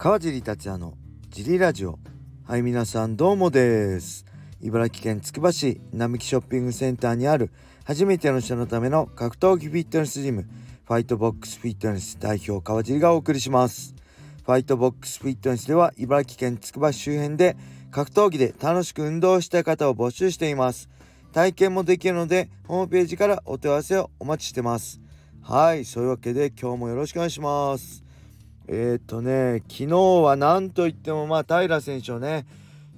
川尻達也のジリラジオ。はい皆さんどうもです。茨城県つくば市並木ショッピングセンターにある初めての人のための格闘技フィットネスジムファイトボックスフィットネス代表川尻がお送りします。ファイトボックスフィットネスでは茨城県つくば市周辺で格闘技で楽しく運動したい方を募集しています。体験もできるのでホームページからお問い合わせをお待ちしてます。はいそういうわけで今日もよろしくお願いします。えー、っとね昨日は何といってもまあ平選手のね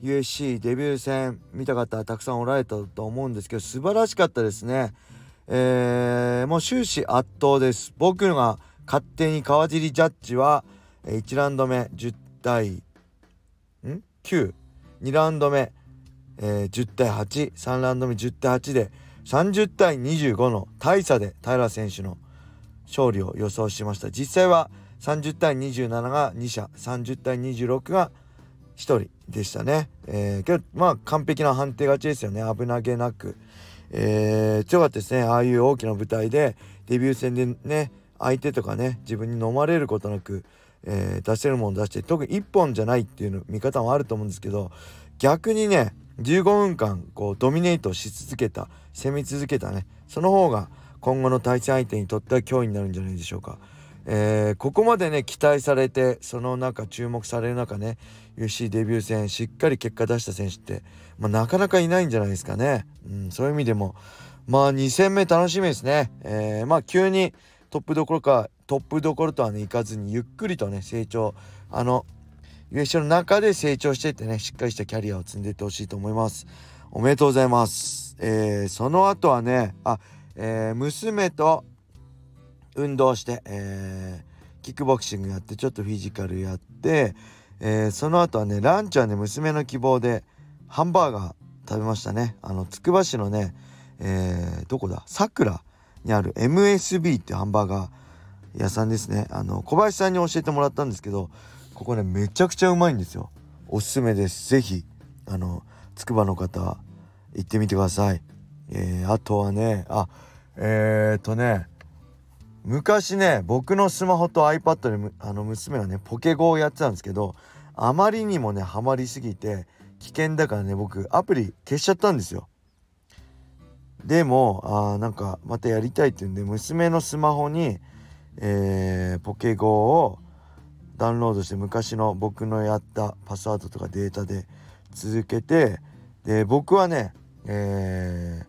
USC デビュー戦見た方たくさんおられたと思うんですけど素晴らしかったですね。えー、もう終始圧倒です。僕が勝手に川尻ジャッジは1ラウンド目10対ん？92ラウンド目、えー、10対83ラウンド目10対8で30対25の大差で平選手の勝利を予想しました。実際は30対27が2社30対26が1人でしたね、えー、けどまあ完璧な判定勝ちですよね。危なげなく、えー、強かったですね。ああいう大きな舞台でデビュー戦でね相手とかね自分に飲まれることなく、えー、出せるもの出して特に1本じゃないっていうの見方もあると思うんですけど逆にね15分間こうドミネートし続けた攻め続けたねその方が今後の対戦相手にとっては脅威になるんじゃないでしょうか。えー、ここまでね期待されてその中注目される中ね UC デビュー戦しっかり結果出した選手って、まあ、なかなかいないんじゃないですかね、うん、そういう意味でもまあ2戦目楽しみですね、えー、まあ急にトップどころかトップどころとはねいかずにゆっくりとね成長あの USC の中で成長していってねしっかりしたキャリアを積んでいってほしいと思います。おめでとうございます。えー、その後はねあえー、娘と運動して、えー、キックボクシングやってちょっとフィジカルやって、えー、その後はねランチはね娘の希望でハンバーガー食べましたね。あのつくば市のね、えー、どこだ？さくらにある MSB ってハンバーガー屋さんですね。あの小林さんに教えてもらったんですけどここねめちゃくちゃうまいんですよ。おすすめです。是非あのつくばの方行ってみてください。えー、あとはねあえー、っとね昔ね僕のスマホと iPad であの娘がねポケゴをやってたんですけどあまりにもねハマりすぎて危険だからね僕アプリ消しちゃったんですよ。でもあなんかまたやりたいって言うんで娘のスマホに、えー、ポケゴをダウンロードして昔の僕のやったパスワードとかデータで続けてで僕はねえ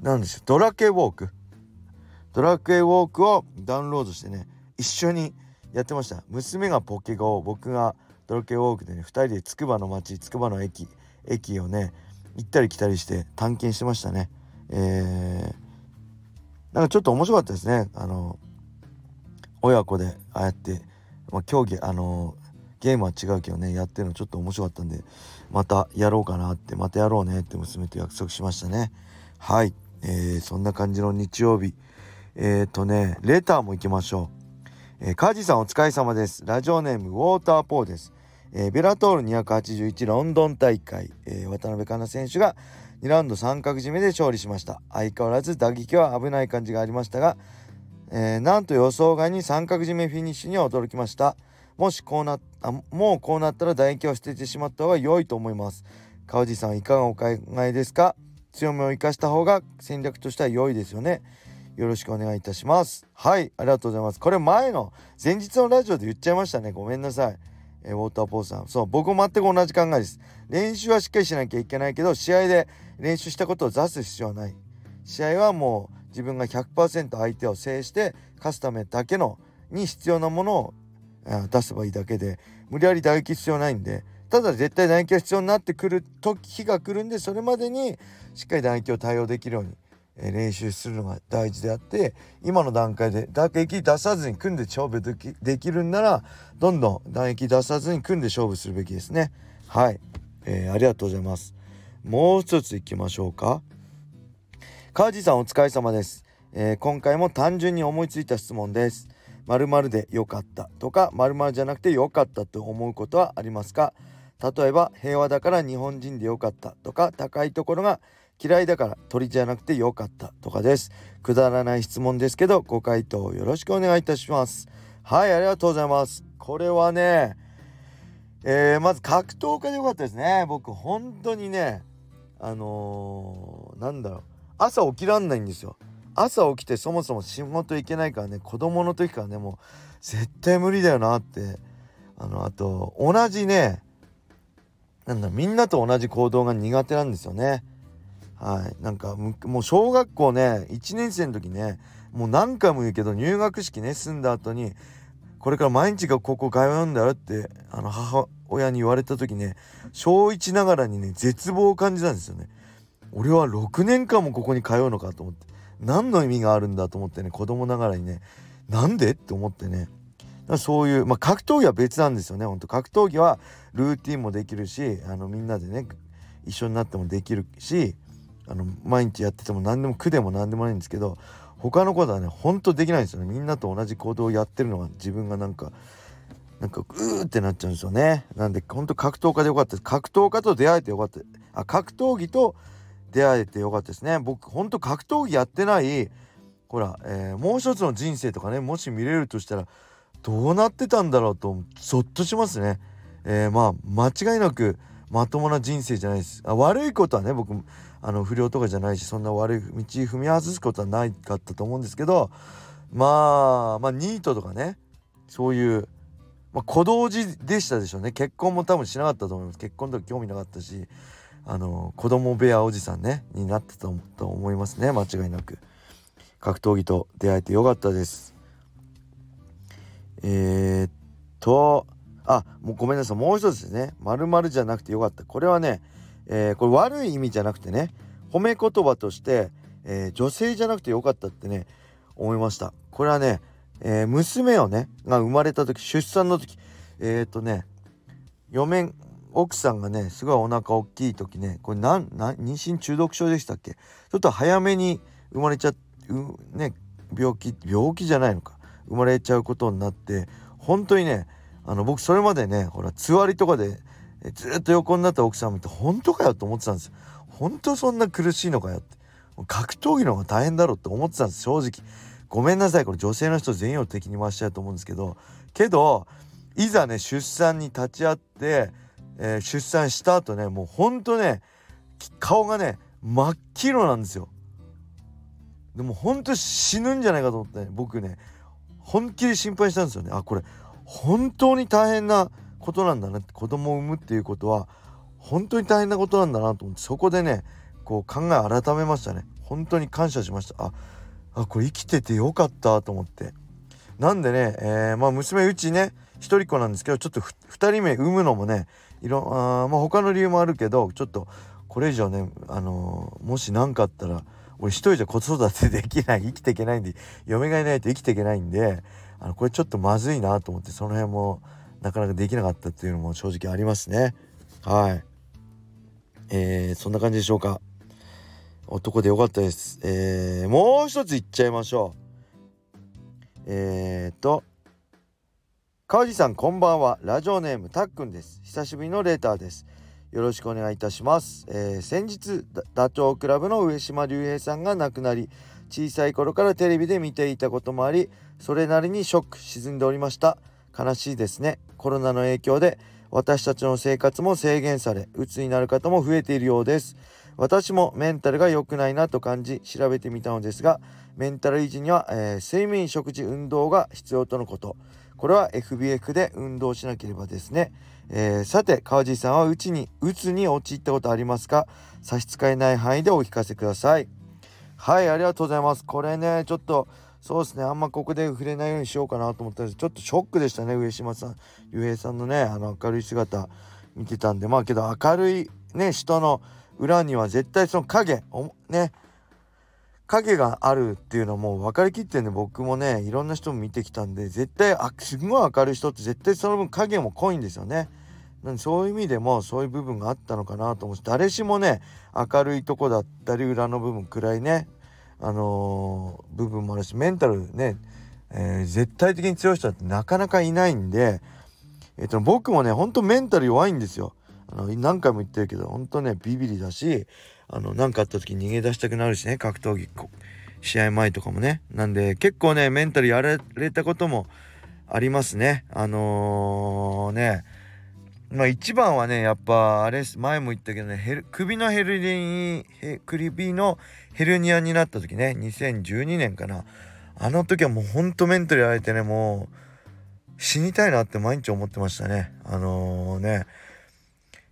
ー、なんでしょうドラケウォーク。ドラクエウォークをダウンロードしてね一緒にやってました。娘がポケゴ僕がドラクエウォークでね2人でつくばの町つくばの駅駅をね行ったり来たりして探検してましたね。えー、なんかちょっと面白かったですね。あの親子でああやって、まあ、競技あのゲームは違うけどねやってるのちょっと面白かったんでまたやろうかなってまたやろうねって娘と約束しましたね。はい、えー、そんな感じの日曜日。えっ、ー、とね、レターも行きましょう。えー、カジさんお疲れ様です。ラジオネームウォーターポーです。えー、ベラトール281ロンドン大会、えー、渡辺香奈選手が2ラウンド三角締めで勝利しました。相変わらず打撃は危ない感じがありましたが、えー、なんと予想外に三角締めフィニッシュには驚きました。もしこうなあもうこうなったら唾液を捨ててしまった方が良いと思います。川地さんいかがお考えですか？強みを生かした方が戦略としては良いですよね。よろしくお願いいたします。はいありがとうございます。これ前の前日のラジオで言っちゃいましたね。ごめんなさい。えウォーターポーさん。そう僕も全く同じ考えです。練習はしっかりしなきゃいけないけど試合で練習したことを出す必要はない。試合はもう自分が100%相手を制して勝つためだけのに必要なものを出せばいいだけで無理やり打撃必要ないんでただ絶対打撃が必要になってくる時が来るんでそれまでにしっかり打撃を対応できるように練習するのが大事であって今の段階で打撃出さずに組んで勝負できできるんならどんどん打撃出さずに組んで勝負するべきですね。はい、えー、ありがとうございます。もう一ついきましょうか。川地さんお疲れ様です、えー、今回も単純に思いついた質問です。〇〇で良かったとか〇〇じゃなくて良かったと思うことはありますか？例えば平和だから日本人で良かったとか高いところが嫌いだから鳥じゃなくてよかったとかです。くだらない質問ですけどご回答よろしくお願いいたします。はいありがとうございます。これはねえー、まず格闘家でよかったですね。僕本当にねあのー、なんだろう。朝起きらんないんですよ。朝起きてそもそも仕事行けないからね子供の時からねもう絶対無理だよなって。あのあと同じねなんだみんなと同じ行動が苦手なんですよね。はい。なんかもう小学校ね1年生の時ねもう何回も言うけど入学式ね済んだ後にこれから毎日がここ通うんだよってあの母親に言われた時ね小1ながらにね絶望を感じたんですよね。俺は6年間もここに通うのかと思って何の意味があるんだと思ってね子供ながらにねなんでって思ってね。そういうまあ格闘技は別なんですよねほんと。格闘技はルーティンもできるしあのみんなでね一緒になってもできるしあの毎日やってても何でも苦でも何でもないんですけど他のことはねほんとできないんですよね。みんなと同じ行動をやってるのが自分がなんかなんかうーってなっちゃうんですよね。なんでほんと格闘家でよかったです。格闘家と出会えてよかった。あ格闘技と出会えてよかったですね。僕ほんと格闘技やってないほら、えー、もう一つの人生とかねもし見れるとしたらどうなってたんだろうとゾッとしますね。えー、まあ間違いなくまともな人生じゃないです。あ悪いことはね僕あの不良とかじゃないしそんな悪い道踏み外すことはないかったと思うんですけどまあまあニートとかねそういう、まあ、小道寺でしたでしょうね。結婚も多分しなかったと思います。結婚とか興味なかったしあの子供部屋おじさんねになってたと思いますね。間違いなく。格闘技と出会えてよかったです。えー、もうごめんなさい。もう一つですね。まるじゃなくてよかった。これはねえー、これ悪い意味じゃなくてね褒め言葉として、えー、女性じゃなくてよかったってね思いました。これはね、えー、娘をねが生まれた時出産の時えっ、とね嫁奥さんがねすごいお腹大きい時ねこれなん妊娠中毒症でしたっけ？ちょっと早めに生まれちゃうね病気病気じゃないのか。生まれちゃうことになって本当にねあの僕それまでねほらつわりとかでずっと横になった奥さん見て本当かよと思ってたんですよ。本当そんな苦しいのかよって。格闘技の方が大変だろうって思ってたんです正直。ごめんなさいこれ女性の人全員を敵に回しちゃうと思うんですけどけどいざね出産に立ち会って、えー、出産した後ねもうほんとね顔がね真っ黄色なんですよ。でもほんと死ぬんじゃないかと思ってね僕ね本気で心配したんですよねあこれ本当に大変なことなんだな子供を産むっていうことは本当に大変なことなんだなと思ってそこでねこう考え改めましたね。本当に感謝しました。ああこれ生きててよかったと思って。なんでね、えー、まあ娘うちね一人っ子なんですけどちょっと2人目産むのもねいろあまあ他の理由もあるけどちょっとこれ以上ねあのー、もし何かあったら俺一人じゃ子育てできない生きていけないんで嫁がいないと生きていけないんであのこれちょっとまずいなと思ってその辺もなかなかできなかったっていうのも正直ありますね。はい。えー、そんな感じでしょうか。男でよかったです。えー、もう一ついっちゃいましょう。えーと川地さんこんばんは。ラジオネームたっくんです。久しぶりのレーターです。よろしくお願いいたします、えー、先日ダチョウ倶楽部の上島竜兵さんが亡くなり小さい頃からテレビで見ていたこともありそれなりにショック沈んでおりました。悲しいですね。コロナの影響で私たちの生活も制限され鬱になる方も増えているようです。私もメンタルが良くないなと感じ調べてみたのですがメンタル維持には、えー、睡眠食事運動が必要とのこと。これは FBF で運動しなければですね、えー、さて川地さんはうちに鬱に陥ったことありますか？差し支えない範囲でお聞かせください。はいありがとうございます。これねちょっとそうですね。あんまここで触れないようにしようかなと思ったんです。ちょっとショックでしたね上島さん。竜兵さんのねあの明るい姿見てたんで。まあけど明るいね人の裏には絶対その影ね影があるっていうのも分かりきってんで僕もねいろんな人も見てきたんで絶対あすごい明るい人って絶対その分影も濃いんですよね。なんでそういう意味でもそういう部分があったのかなと思って誰しもね明るいとこだったり裏の部分暗いねあのー、部分もあるしメンタルね、えー、絶対的に強い人ってなかなかいないんで、えっと、僕もねほんとメンタル弱いんですよ。あの何回も言ってるけどほんとねビビりだしあの何かあった時逃げ出したくなるしね格闘技試合前とかもねなんで結構ねメンタルやられたこともありますねあのー、ねまあ一番はねやっぱあれ前も言ったけどねヘル首のヘルニヘ首のヘルニアになった時ね2012年かな。あの時はもうほんとメンタルやられてねもう死にたいなって毎日思ってましたね。あのー、ね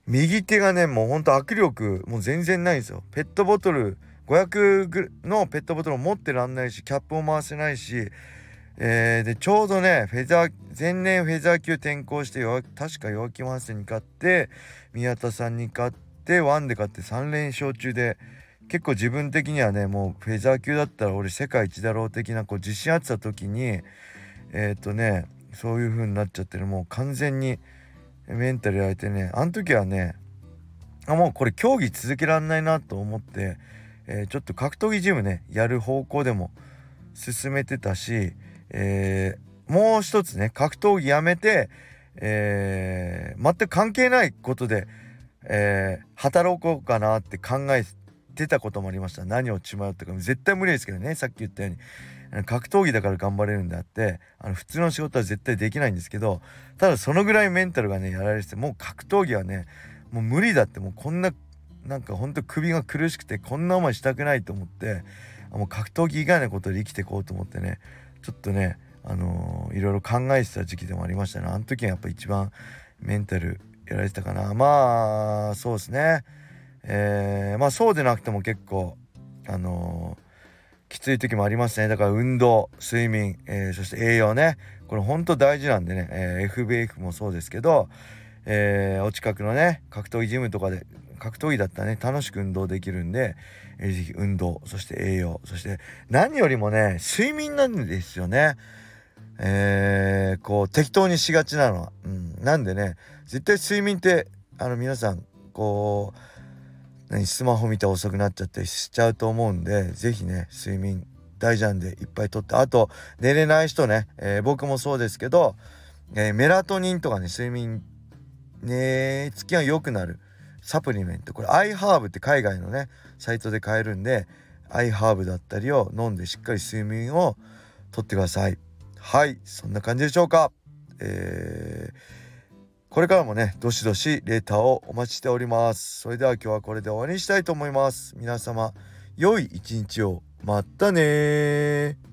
右手がねもうほんと握力もう全然ないんですよ。ペットボトル500のペットボトルを持ってらんないしキャップを回せないしえー、でちょうどねフェザー前年フェザー級転向して確か弱気マンスに勝って宮田さんに勝ってワンで勝って3連勝中で結構自分的にはねもうフェザー級だったら俺世界一だろう的なこう自信あってた時にえっ、ー、とねそういう風になっちゃってるもう完全にメンタルやれてねあの時はねあもうこれ競技続けられないなと思って、えー、ちょっと格闘技ジムねやる方向でも進めてたしえー、もう一つね格闘技やめて、えー、全く関係ないことで、えー、働こうかなって考えてたこともありました。何を血迷ったか絶対無理ですけどねさっき言ったように。格闘技だから頑張れるんであってあの普通の仕事は絶対できないんですけどただそのぐらいメンタルがねやられててもう格闘技はねもう無理だってもうこんななんかほんと首が苦しくてこんな思いしたくないと思ってもう格闘技以外のことで生きていこうと思ってねちょっとねあのー、いろいろ考えてた時期でもありましたね。あの時はやっぱ一番メンタルやられてたかな。まあそうですね。えー、まあそうでなくても結構あのー、きつい時もありますね。だから運動睡眠、えー、そして栄養ね。これほんと大事なんでね、え FBF もそうですけど、えお近くのね格闘技ジムとかで格闘技だったらね。楽しく運動できるんで、えー、ぜひ運動そして栄養そして何よりもね睡眠なんですよね。えー、こう適当にしがちなのは、うん、なんでね絶対睡眠ってあの皆さんこう何スマホ見て遅くなっちゃったりしちゃうと思うんで是非ね睡眠大事なんでいっぱいとってあと寝れない人ね、えー、僕もそうですけど、えー、メラトニンとかね睡眠寝つきが良くなる。サプリメント。これアイハーブって海外のねサイトで買えるんでアイハーブだったりを飲んでしっかり睡眠をとってください。はいそんな感じでしょうか。えー、これからもねどしどしレーターをお待ちしております。それでは今日はこれで終わりにしたいと思います。皆様良い一日を。またね